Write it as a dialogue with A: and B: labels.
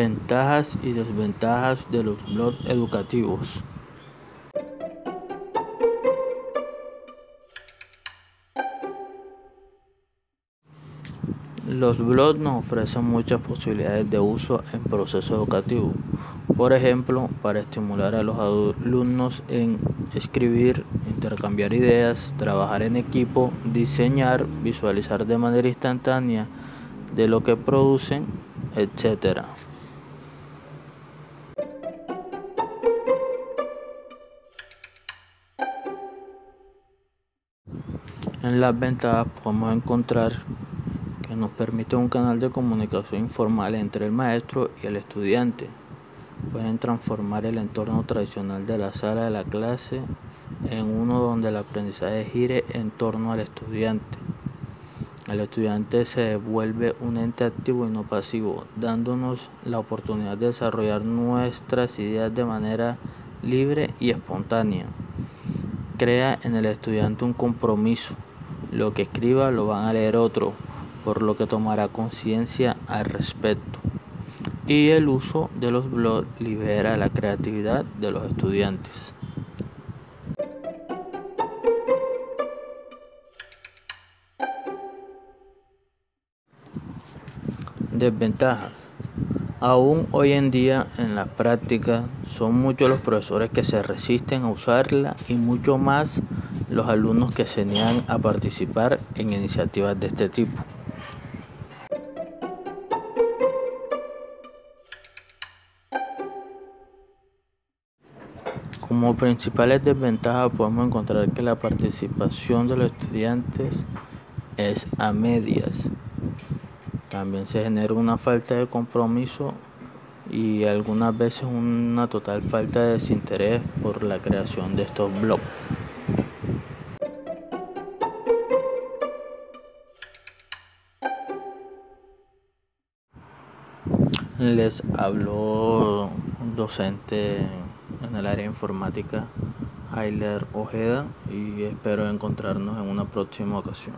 A: Ventajas y desventajas de los blogs educativos. Los blogs nos ofrecen muchas posibilidades de uso en proceso educativo. Por ejemplo, para estimular a los alumnos en escribir, intercambiar ideas, trabajar en equipo, diseñar, visualizar de manera instantánea de lo que producen, etc. En las ventajas podemos encontrar que nos permite un canal de comunicación informal entre el maestro y el estudiante. Pueden transformar el entorno tradicional de la sala de la clase en uno donde el aprendizaje gire en torno al estudiante. El estudiante se vuelve un ente activo y no pasivo, dándonos la oportunidad de desarrollar nuestras ideas de manera libre y espontánea. Crea en el estudiante un compromiso. Lo que escriba lo van a leer otro, por lo que tomará conciencia al respecto. Y el uso de los blogs libera la creatividad de los estudiantes. Desventajas. Aún hoy en día en la práctica son muchos los profesores que se resisten a usarla y mucho más los alumnos que se niegan a participar en iniciativas de este tipo. Como principales desventajas podemos encontrar que la participación de los estudiantes es a medias. También se genera una falta de compromiso y algunas veces una total falta de desinterés por la creación de estos blogs. Les habló un docente en el área informática, Heiler Ojeda, y espero encontrarnos en una próxima ocasión.